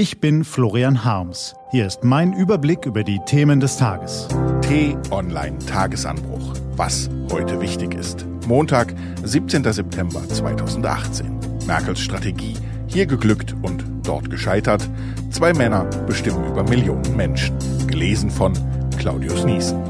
Ich bin Florian Harms. Hier ist mein Überblick über die Themen des Tages. T-Online Tagesanbruch. Was heute wichtig ist. Montag, 17. September 2018. Merkels Strategie. Hier geglückt und dort gescheitert. Zwei Männer bestimmen über Millionen Menschen. Gelesen von Claudius Niesen.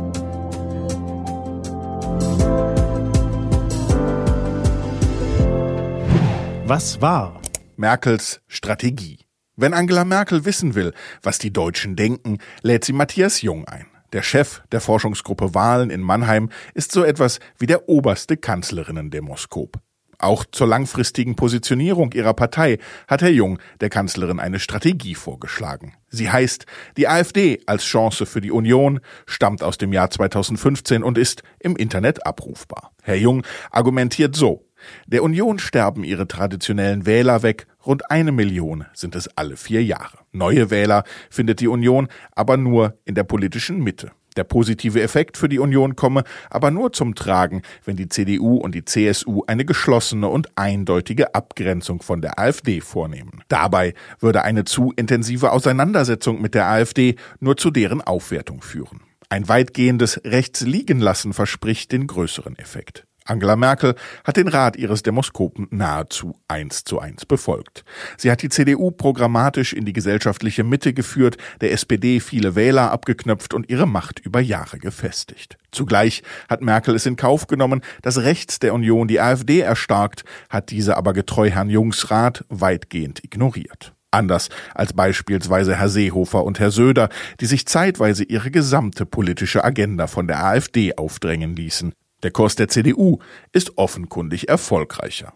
Was war? Merkels Strategie. Wenn Angela Merkel wissen will, was die Deutschen denken, lädt sie Matthias Jung ein. Der Chef der Forschungsgruppe Wahlen in Mannheim ist so etwas wie der oberste Kanzlerinnen-Demoskop. Auch zur langfristigen Positionierung ihrer Partei hat Herr Jung der Kanzlerin eine Strategie vorgeschlagen. Sie heißt Die AfD als Chance für die Union, stammt aus dem Jahr 2015 und ist im Internet abrufbar. Herr Jung argumentiert so der Union sterben ihre traditionellen Wähler weg, rund eine Million sind es alle vier Jahre. Neue Wähler findet die Union aber nur in der politischen Mitte. Der positive Effekt für die Union komme aber nur zum Tragen, wenn die CDU und die CSU eine geschlossene und eindeutige Abgrenzung von der AfD vornehmen. Dabei würde eine zu intensive Auseinandersetzung mit der AfD nur zu deren Aufwertung führen. Ein weitgehendes Rechtsliegenlassen verspricht den größeren Effekt. Angela Merkel hat den Rat ihres Demoskopen nahezu eins zu eins befolgt. Sie hat die CDU programmatisch in die gesellschaftliche Mitte geführt, der SPD viele Wähler abgeknöpft und ihre Macht über Jahre gefestigt. Zugleich hat Merkel es in Kauf genommen, dass rechts der Union die AfD erstarkt, hat diese aber getreu Herrn Jungs Rat weitgehend ignoriert. Anders als beispielsweise Herr Seehofer und Herr Söder, die sich zeitweise ihre gesamte politische Agenda von der AfD aufdrängen ließen. Der Kurs der CDU ist offenkundig erfolgreicher.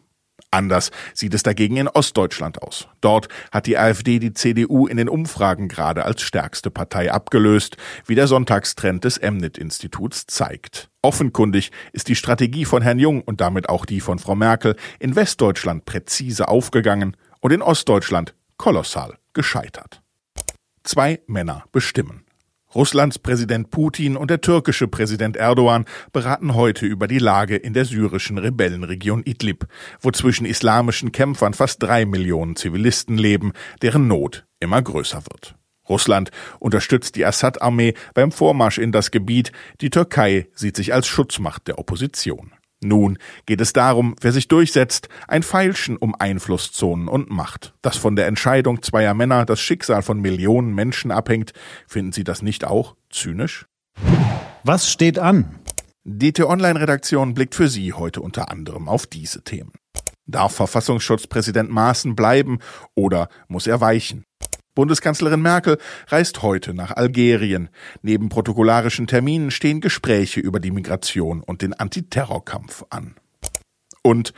Anders sieht es dagegen in Ostdeutschland aus. Dort hat die AfD die CDU in den Umfragen gerade als stärkste Partei abgelöst, wie der Sonntagstrend des Emnet-Instituts zeigt. Offenkundig ist die Strategie von Herrn Jung und damit auch die von Frau Merkel in Westdeutschland präzise aufgegangen und in Ostdeutschland kolossal gescheitert. Zwei Männer bestimmen. Russlands Präsident Putin und der türkische Präsident Erdogan beraten heute über die Lage in der syrischen Rebellenregion Idlib, wo zwischen islamischen Kämpfern fast drei Millionen Zivilisten leben, deren Not immer größer wird. Russland unterstützt die Assad-Armee beim Vormarsch in das Gebiet, die Türkei sieht sich als Schutzmacht der Opposition. Nun geht es darum, wer sich durchsetzt, ein Feilschen um Einflusszonen und Macht. Dass von der Entscheidung zweier Männer das Schicksal von Millionen Menschen abhängt, finden Sie das nicht auch zynisch? Was steht an? Die T-Online-Redaktion blickt für Sie heute unter anderem auf diese Themen. Darf Verfassungsschutzpräsident Maaßen bleiben oder muss er weichen? Bundeskanzlerin Merkel reist heute nach Algerien. Neben protokollarischen Terminen stehen Gespräche über die Migration und den Antiterrorkampf an. Und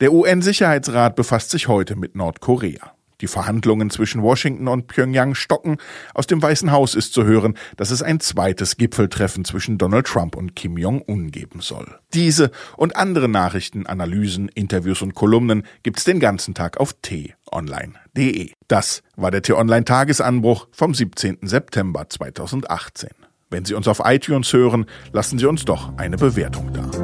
der UN-Sicherheitsrat befasst sich heute mit Nordkorea. Die Verhandlungen zwischen Washington und Pyongyang stocken. Aus dem Weißen Haus ist zu hören, dass es ein zweites Gipfeltreffen zwischen Donald Trump und Kim Jong-un geben soll. Diese und andere Nachrichten, Analysen, Interviews und Kolumnen gibt's den ganzen Tag auf t-online.de. Das war der T-Online Tagesanbruch vom 17. September 2018. Wenn Sie uns auf iTunes hören, lassen Sie uns doch eine Bewertung da.